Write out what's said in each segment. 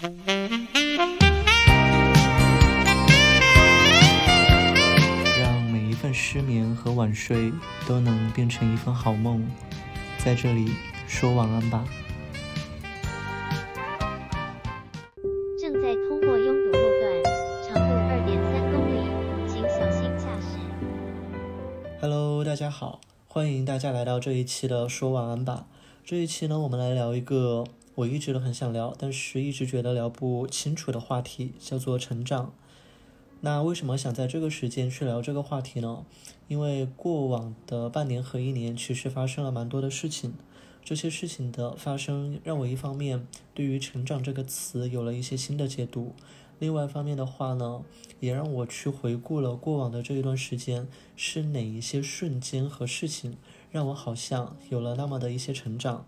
让每一份失眠和晚睡都能变成一份好梦，在这里说晚安吧。正在通过拥堵路段，长度二点三公里，请小心驾驶。Hello，大家好，欢迎大家来到这一期的说晚安吧。这一期呢，我们来聊一个我一直都很想聊，但是一直觉得聊不清楚的话题，叫做成长。那为什么想在这个时间去聊这个话题呢？因为过往的半年和一年，其实发生了蛮多的事情。这些事情的发生，让我一方面对于“成长”这个词有了一些新的解读，另外一方面的话呢，也让我去回顾了过往的这一段时间是哪一些瞬间和事情，让我好像有了那么的一些成长。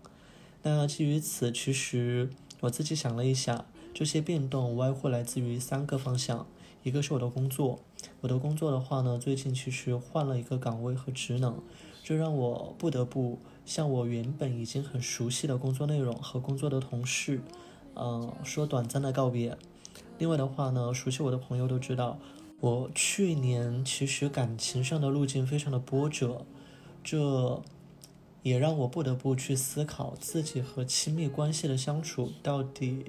那基于此，其实我自己想了一下，这些变动无外乎来自于三个方向，一个是我的工作，我的工作的话呢，最近其实换了一个岗位和职能，这让我不得不向我原本已经很熟悉的工作内容和工作的同事，嗯、说短暂的告别。另外的话呢，熟悉我的朋友都知道，我去年其实感情上的路径非常的波折，这也让我不得不去思考自己和亲密关系的相处到底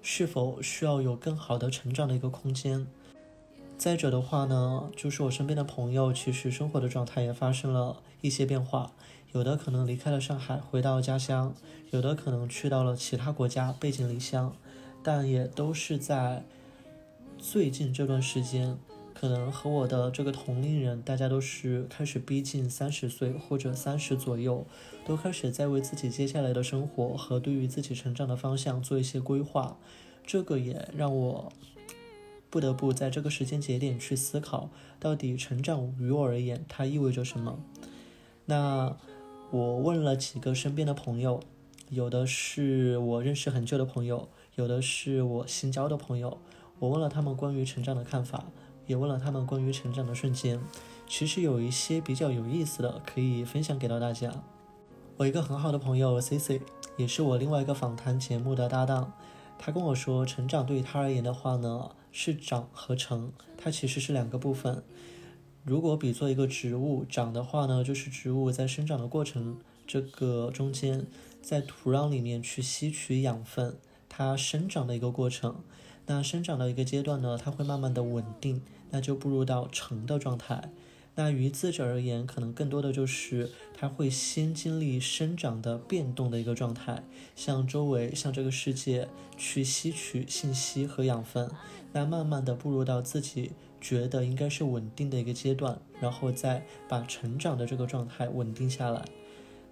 是否需要有更好的成长的一个空间。再者的话呢，就是我身边的朋友，其实生活的状态也发生了一些变化，有的可能离开了上海，回到家乡；有的可能去到了其他国家，背井离乡，但也都是在最近这段时间，可能和我的这个同龄人，大家都是开始逼近三十岁或者三十左右，都开始在为自己接下来的生活和对于自己成长的方向做一些规划。这个也让我不得不在这个时间节点去思考，到底成长于我而言它意味着什么。那我问了几个身边的朋友，有的是我认识很久的朋友，有的是我新交的朋友。我问了他们关于成长的看法，也问了他们关于成长的瞬间。其实有一些比较有意思的，可以分享给到大家。我一个很好的朋友 C C，也是我另外一个访谈节目的搭档。他跟我说，成长对于他而言的话呢，是长和成，它其实是两个部分。如果比作一个植物，长的话呢，就是植物在生长的过程这个中间，在土壤里面去吸取养分，它生长的一个过程。那生长到一个阶段呢，它会慢慢的稳定，那就步入到成的状态。那于自者而言，可能更多的就是它会先经历生长的变动的一个状态，向周围、向这个世界去吸取信息和养分，那慢慢的步入到自己觉得应该是稳定的一个阶段，然后再把成长的这个状态稳定下来。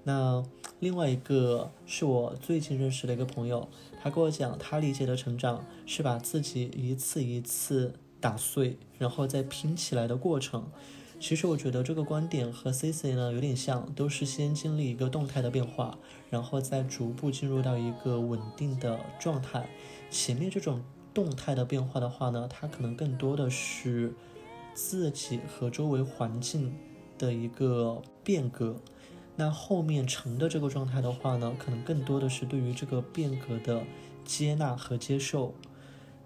那另外一个是我最近认识的一个朋友，他跟我讲，他理解的成长是把自己一次一次打碎，然后再拼起来的过程。其实我觉得这个观点和 C C 呢有点像，都是先经历一个动态的变化，然后再逐步进入到一个稳定的状态。前面这种动态的变化的话呢，它可能更多的是自己和周围环境的一个变革。那后面成的这个状态的话呢，可能更多的是对于这个变革的接纳和接受。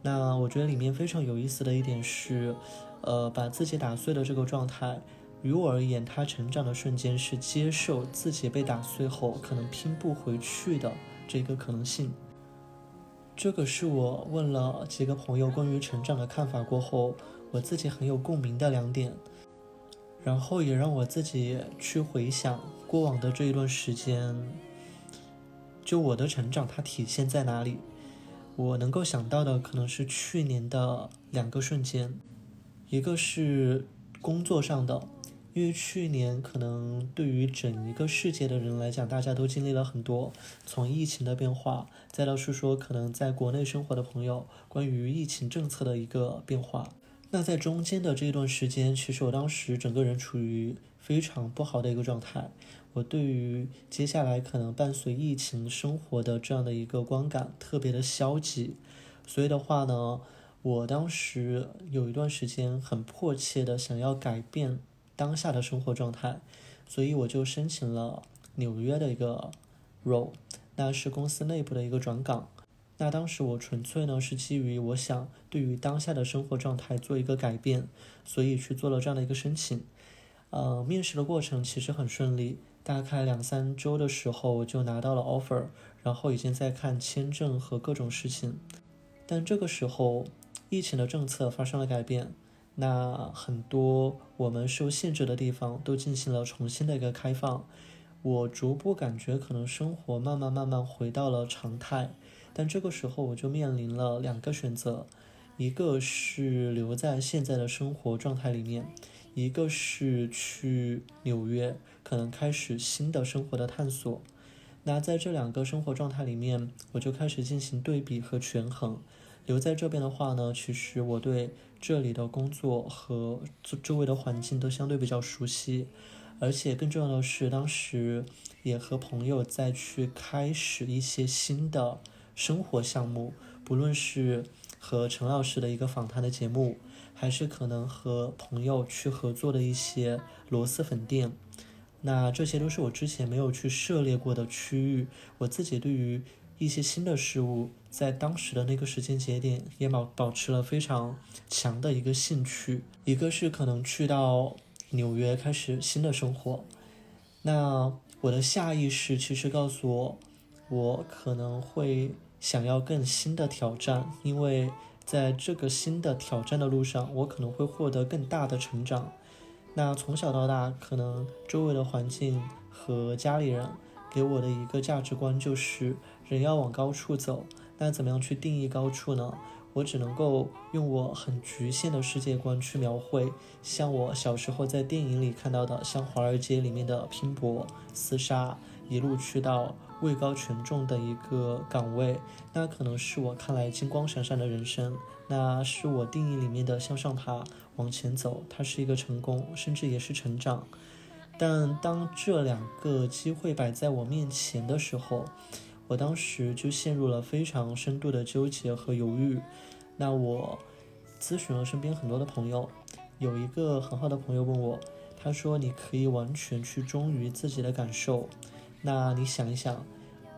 那我觉得里面非常有意思的一点是，呃，把自己打碎的这个状态，于我而言，它成长的瞬间是接受自己被打碎后可能拼不回去的这个可能性。这个是我问了几个朋友关于成长的看法过后，我自己很有共鸣的两点。然后也让我自己去回想过往的这一段时间，就我的成长它体现在哪里？我能够想到的可能是去年的两个瞬间，一个是工作上的，因为去年可能对于整一个世界的人来讲，大家都经历了很多，从疫情的变化，再到是说可能在国内生活的朋友关于疫情政策的一个变化。那在中间的这段时间，其实我当时整个人处于非常不好的一个状态。我对于接下来可能伴随疫情生活的这样的一个观感特别的消极，所以的话呢，我当时有一段时间很迫切的想要改变当下的生活状态，所以我就申请了纽约的一个 role，那是公司内部的一个转岗。那当时我纯粹呢是基于我想对于当下的生活状态做一个改变，所以去做了这样的一个申请。呃，面试的过程其实很顺利，大概两三周的时候就拿到了 offer，然后已经在看签证和各种事情。但这个时候，疫情的政策发生了改变，那很多我们受限制的地方都进行了重新的一个开放。我逐步感觉可能生活慢慢慢慢回到了常态，但这个时候我就面临了两个选择，一个是留在现在的生活状态里面。一个是去纽约，可能开始新的生活的探索。那在这两个生活状态里面，我就开始进行对比和权衡。留在这边的话呢，其实我对这里的工作和周围的环境都相对比较熟悉，而且更重要的是，当时也和朋友再去开始一些新的生活项目，不论是和陈老师的一个访谈的节目。还是可能和朋友去合作的一些螺蛳粉店，那这些都是我之前没有去涉猎过的区域。我自己对于一些新的事物，在当时的那个时间节点，也保保持了非常强的一个兴趣。一个是可能去到纽约开始新的生活，那我的下意识其实告诉我，我可能会想要更新的挑战，因为。在这个新的挑战的路上，我可能会获得更大的成长。那从小到大，可能周围的环境和家里人给我的一个价值观就是人要往高处走。那怎么样去定义高处呢？我只能够用我很局限的世界观去描绘，像我小时候在电影里看到的，像华尔街里面的拼搏、厮杀，一路去到。位高权重的一个岗位，那可能是我看来金光闪闪的人生，那是我定义里面的向上爬、往前走，它是一个成功，甚至也是成长。但当这两个机会摆在我面前的时候，我当时就陷入了非常深度的纠结和犹豫。那我咨询了身边很多的朋友，有一个很好的朋友问我，他说：“你可以完全去忠于自己的感受。”那你想一想，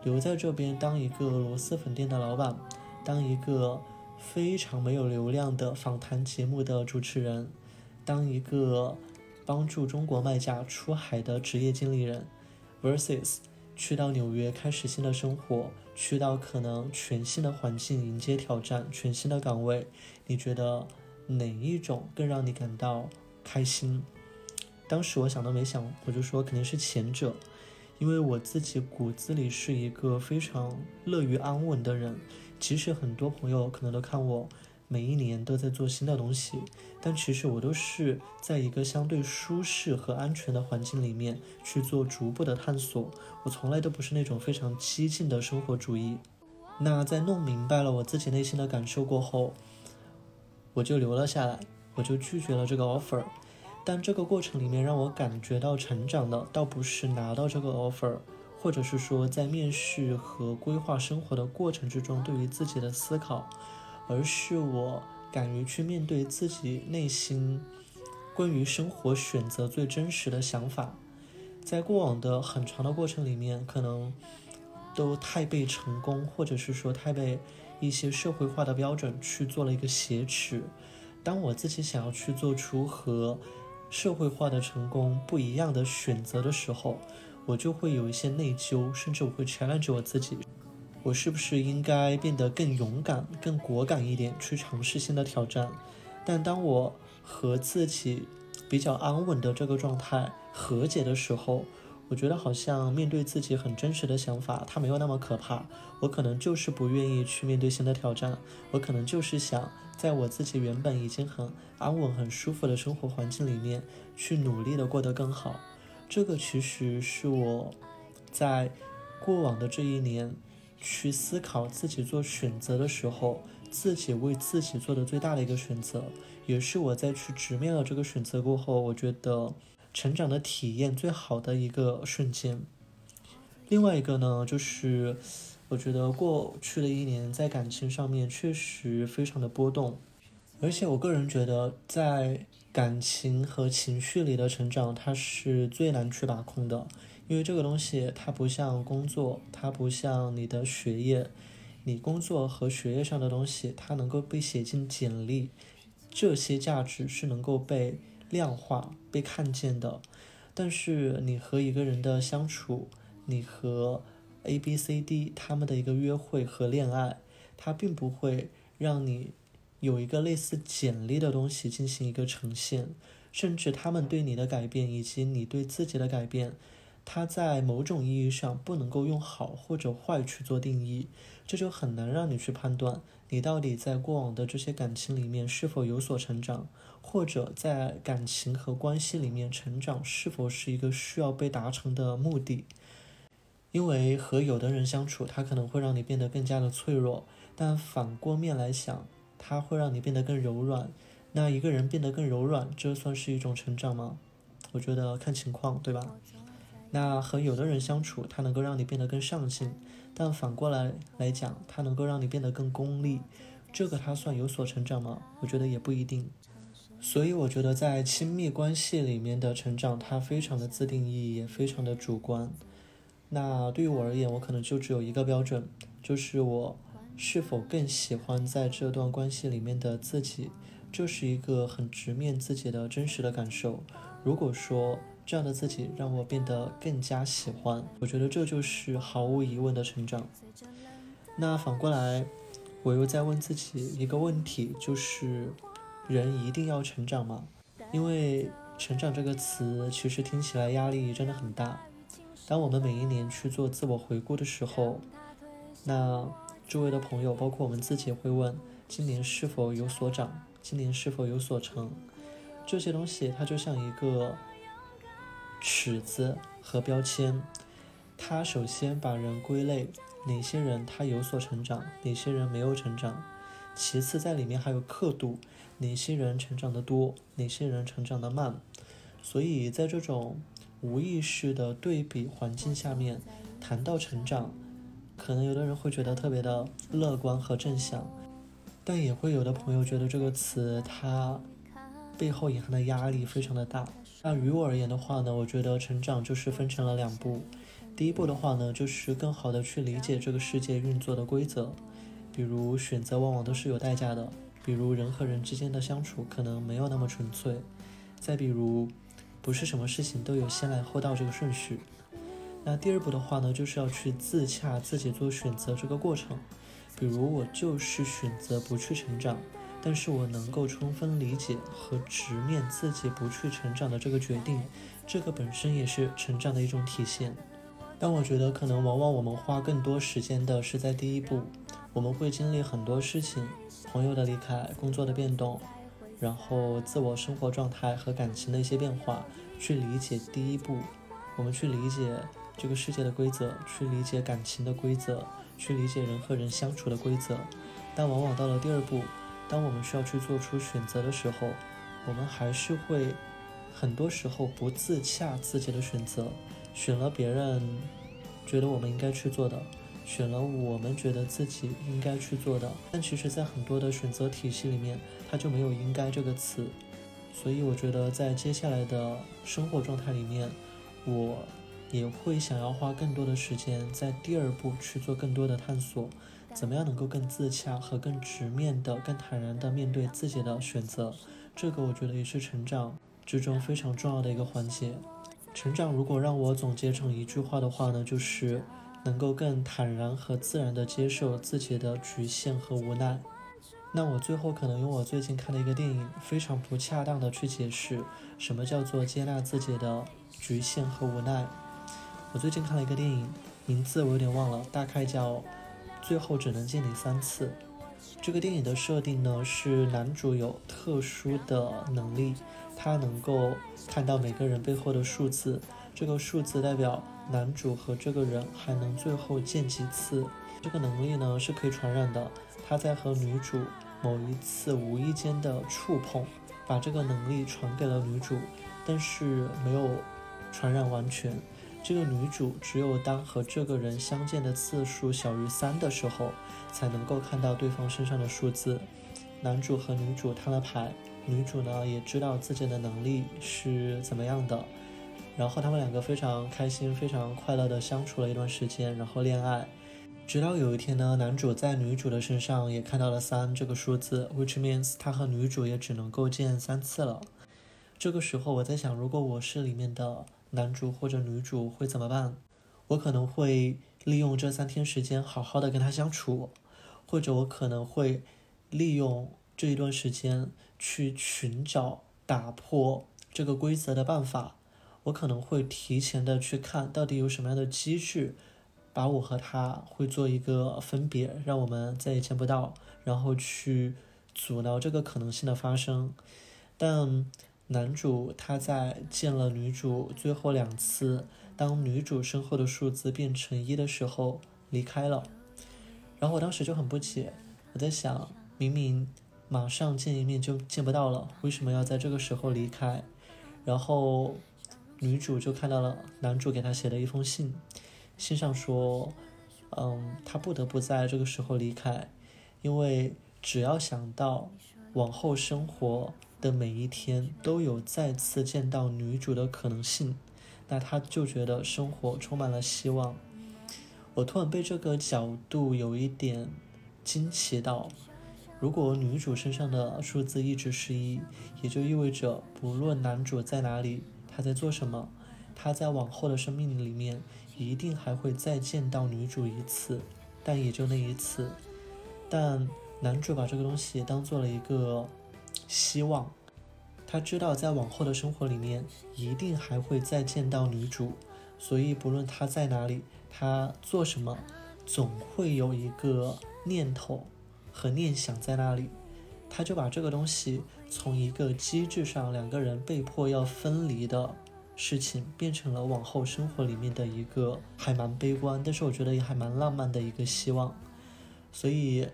留在这边当一个螺蛳粉店的老板，当一个非常没有流量的访谈节目的主持人，当一个帮助中国卖家出海的职业经理人，versus 去到纽约开始新的生活，去到可能全新的环境迎接挑战，全新的岗位，你觉得哪一种更让你感到开心？当时我想都没想，我就说肯定是前者。因为我自己骨子里是一个非常乐于安稳的人，即使很多朋友可能都看我每一年都在做新的东西，但其实我都是在一个相对舒适和安全的环境里面去做逐步的探索。我从来都不是那种非常激进的生活主义。那在弄明白了我自己内心的感受过后，我就留了下来，我就拒绝了这个 offer。但这个过程里面让我感觉到成长的，倒不是拿到这个 offer，或者是说在面试和规划生活的过程之中对于自己的思考，而是我敢于去面对自己内心关于生活选择最真实的想法。在过往的很长的过程里面，可能都太被成功，或者是说太被一些社会化的标准去做了一个挟持。当我自己想要去做出和社会化的成功不一样的选择的时候，我就会有一些内疚，甚至我会 challenge 我自己，我是不是应该变得更勇敢、更果敢一点，去尝试新的挑战？但当我和自己比较安稳的这个状态和解的时候，我觉得好像面对自己很真实的想法，它没有那么可怕。我可能就是不愿意去面对新的挑战，我可能就是想。在我自己原本已经很安稳、很舒服的生活环境里面，去努力的过得更好，这个其实是我在过往的这一年去思考自己做选择的时候，自己为自己做的最大的一个选择，也是我在去直面了这个选择过后，我觉得成长的体验最好的一个瞬间。另外一个呢，就是。我觉得过去的一年在感情上面确实非常的波动，而且我个人觉得在感情和情绪里的成长，它是最难去把控的，因为这个东西它不像工作，它不像你的学业，你工作和学业上的东西，它能够被写进简历，这些价值是能够被量化、被看见的。但是你和一个人的相处，你和 A、B、C、D 他们的一个约会和恋爱，它并不会让你有一个类似简历的东西进行一个呈现，甚至他们对你的改变以及你对自己的改变。它在某种意义上不能够用好或者坏去做定义，这就很难让你去判断你到底在过往的这些感情里面是否有所成长，或者在感情和关系里面成长是否是一个需要被达成的目的。因为和有的人相处，他可能会让你变得更加的脆弱，但反过面来想，他会让你变得更柔软。那一个人变得更柔软，这算是一种成长吗？我觉得看情况，对吧？那和有的人相处，他能够让你变得更上进，但反过来来讲，他能够让你变得更功利，这个他算有所成长吗？我觉得也不一定。所以我觉得在亲密关系里面的成长，它非常的自定义，也非常的主观。那对于我而言，我可能就只有一个标准，就是我是否更喜欢在这段关系里面的自己，这是一个很直面自己的真实的感受。如果说，这样的自己让我变得更加喜欢，我觉得这就是毫无疑问的成长。那反过来，我又在问自己一个问题，就是人一定要成长吗？因为成长这个词其实听起来压力真的很大。当我们每一年去做自我回顾的时候，那周围的朋友，包括我们自己，会问：今年是否有所长？今年是否有所成？这些东西它就像一个。尺子和标签，它首先把人归类，哪些人他有所成长，哪些人没有成长。其次在里面还有刻度，哪些人成长的多，哪些人成长的慢。所以在这种无意识的对比环境下面，谈到成长，可能有的人会觉得特别的乐观和正向，但也会有的朋友觉得这个词它背后隐含的压力非常的大。那于我而言的话呢，我觉得成长就是分成了两步。第一步的话呢，就是更好的去理解这个世界运作的规则，比如选择往往都是有代价的，比如人和人之间的相处可能没有那么纯粹，再比如不是什么事情都有先来后到这个顺序。那第二步的话呢，就是要去自洽自己做选择这个过程，比如我就是选择不去成长。但是我能够充分理解和直面自己不去成长的这个决定，这个本身也是成长的一种体现。但我觉得可能往往我们花更多时间的是在第一步，我们会经历很多事情，朋友的离开、工作的变动，然后自我生活状态和感情的一些变化，去理解第一步，我们去理解这个世界的规则，去理解感情的规则，去理解人和人相处的规则。但往往到了第二步。当我们需要去做出选择的时候，我们还是会很多时候不自洽自己的选择，选了别人觉得我们应该去做的，选了我们觉得自己应该去做的。但其实，在很多的选择体系里面，它就没有“应该”这个词。所以，我觉得在接下来的生活状态里面，我也会想要花更多的时间在第二步去做更多的探索。怎么样能够更自洽和更直面的、更坦然的面对自己的选择？这个我觉得也是成长之中非常重要的一个环节。成长如果让我总结成一句话的话呢，就是能够更坦然和自然地接受自己的局限和无奈。那我最后可能用我最近看的一个电影，非常不恰当的去解释什么叫做接纳自己的局限和无奈。我最近看了一个电影，名字我有点忘了，大概叫。最后只能见你三次。这个电影的设定呢，是男主有特殊的能力，他能够看到每个人背后的数字，这个数字代表男主和这个人还能最后见几次。这个能力呢是可以传染的，他在和女主某一次无意间的触碰，把这个能力传给了女主，但是没有传染完全。这个女主只有当和这个人相见的次数小于三的时候，才能够看到对方身上的数字。男主和女主摊了牌，女主呢也知道自己的能力是怎么样的，然后他们两个非常开心、非常快乐的相处了一段时间，然后恋爱。直到有一天呢，男主在女主的身上也看到了三这个数字，which means 他和女主也只能够见三次了。这个时候我在想，如果我是里面的男主或者女主会怎么办？我可能会利用这三天时间好好的跟他相处，或者我可能会利用这一段时间去寻找打破这个规则的办法。我可能会提前的去看到底有什么样的机制。把我和他会做一个分别，让我们再也见不到，然后去阻挠这个可能性的发生。但男主他在见了女主最后两次，当女主身后的数字变成一的时候离开了。然后我当时就很不解，我在想，明明马上见一面就见不到了，为什么要在这个时候离开？然后女主就看到了男主给她写的一封信。信上说，嗯，他不得不在这个时候离开，因为只要想到往后生活的每一天都有再次见到女主的可能性，那他就觉得生活充满了希望。我突然被这个角度有一点惊奇到，如果女主身上的数字一直是一，也就意味着不论男主在哪里，他在做什么，他在往后的生命里面。一定还会再见到女主一次，但也就那一次。但男主把这个东西当做了一个希望，他知道在往后的生活里面一定还会再见到女主，所以不论他在哪里，他做什么，总会有一个念头和念想在那里。他就把这个东西从一个机制上两个人被迫要分离的。事情变成了往后生活里面的一个还蛮悲观，但是我觉得也还蛮浪漫的一个希望。所以，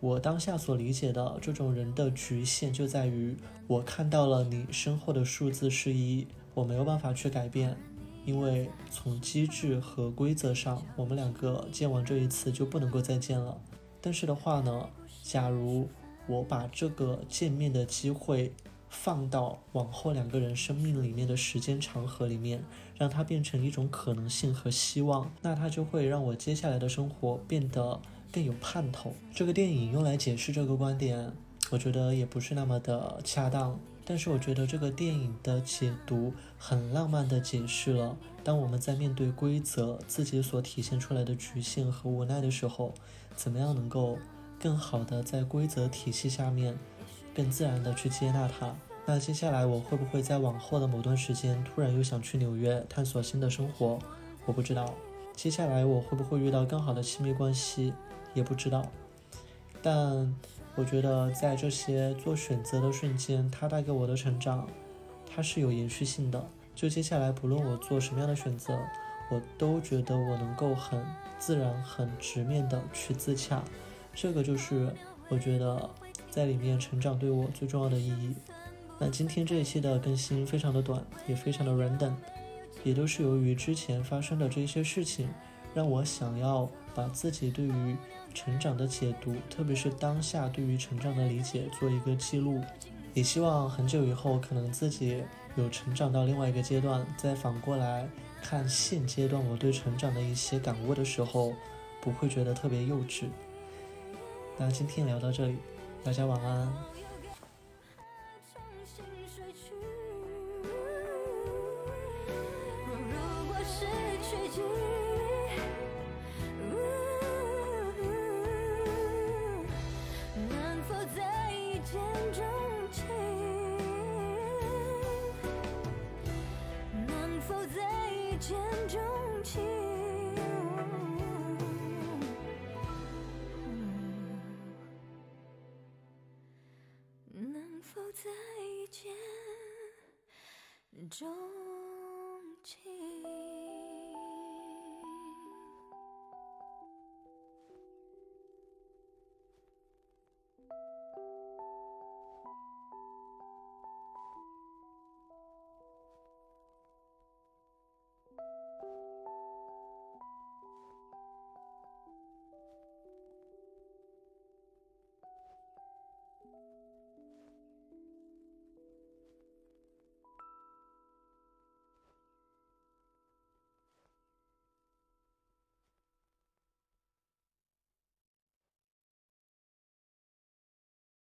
我当下所理解的这种人的局限就在于，我看到了你身后的数字是一，我没有办法去改变，因为从机制和规则上，我们两个见完这一次就不能够再见了。但是的话呢，假如我把这个见面的机会。放到往后两个人生命里面的时间长河里面，让它变成一种可能性和希望，那它就会让我接下来的生活变得更有盼头。这个电影用来解释这个观点，我觉得也不是那么的恰当。但是我觉得这个电影的解读很浪漫的解释了，当我们在面对规则自己所体现出来的局限和无奈的时候，怎么样能够更好的在规则体系下面。更自然的去接纳它。那接下来我会不会在往后的某段时间突然又想去纽约探索新的生活？我不知道。接下来我会不会遇到更好的亲密关系？也不知道。但我觉得在这些做选择的瞬间，它带给我的成长，它是有延续性的。就接下来不论我做什么样的选择，我都觉得我能够很自然、很直面的去自洽。这个就是我觉得。在里面成长对我最重要的意义。那今天这一期的更新非常的短，也非常的 random，也都是由于之前发生的这些事情，让我想要把自己对于成长的解读，特别是当下对于成长的理解做一个记录。也希望很久以后，可能自己有成长到另外一个阶段，再反过来看现阶段我对成长的一些感悟的时候，不会觉得特别幼稚。那今天聊到这里。大家晚安。见，钟情。